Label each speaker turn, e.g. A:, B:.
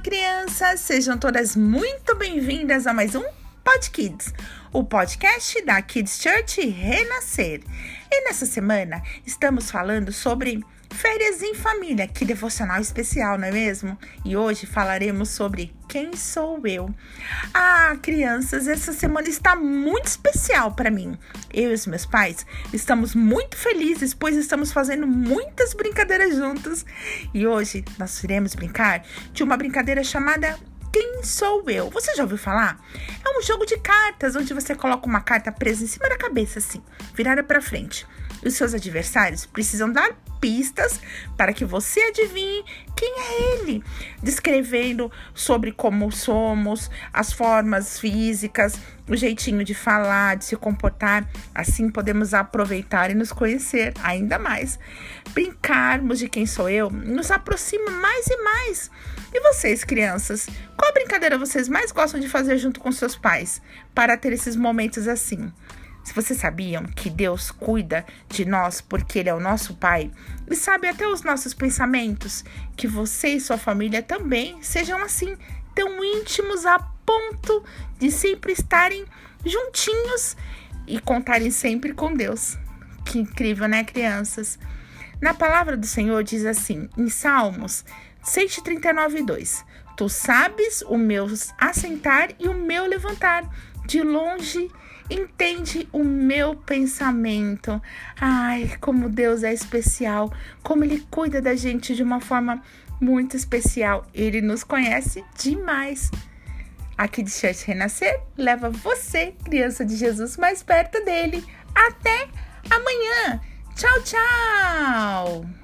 A: crianças! Sejam todas muito bem-vindas a mais um Pod Kids, o podcast da Kids Church Renascer. E nessa semana estamos falando sobre férias em família, que devocional especial, não é mesmo? E hoje falaremos sobre quem sou eu. Ah, crianças, essa semana está muito especial para mim. Eu e os meus pais estamos muito felizes, pois estamos fazendo muitas brincadeiras juntos. E hoje nós iremos brincar de uma brincadeira chamada quem sou eu? Você já ouviu falar? É um jogo de cartas onde você coloca uma carta presa em cima da cabeça, assim, virada para frente. E os seus adversários precisam dar pistas para que você adivinhe quem é ele, descrevendo sobre como somos, as formas físicas, o jeitinho de falar, de se comportar. Assim podemos aproveitar e nos conhecer ainda mais. Brincarmos de quem sou eu nos aproxima mais e mais. E vocês, crianças, qual brincadeira vocês mais gostam de fazer junto com seus pais para ter esses momentos assim? Se vocês sabiam que Deus cuida de nós porque Ele é o nosso Pai e sabe até os nossos pensamentos, que você e sua família também sejam assim, tão íntimos a ponto de sempre estarem juntinhos e contarem sempre com Deus. Que incrível, né, crianças? Na palavra do Senhor diz assim, em Salmos 139, 2: Tu sabes o meu assentar e o meu levantar, de longe entende o meu pensamento. Ai, como Deus é especial, como Ele cuida da gente de uma forma muito especial. Ele nos conhece demais. Aqui de Church Renascer leva você, criança de Jesus, mais perto dele. Até amanhã. Tchau, tchau!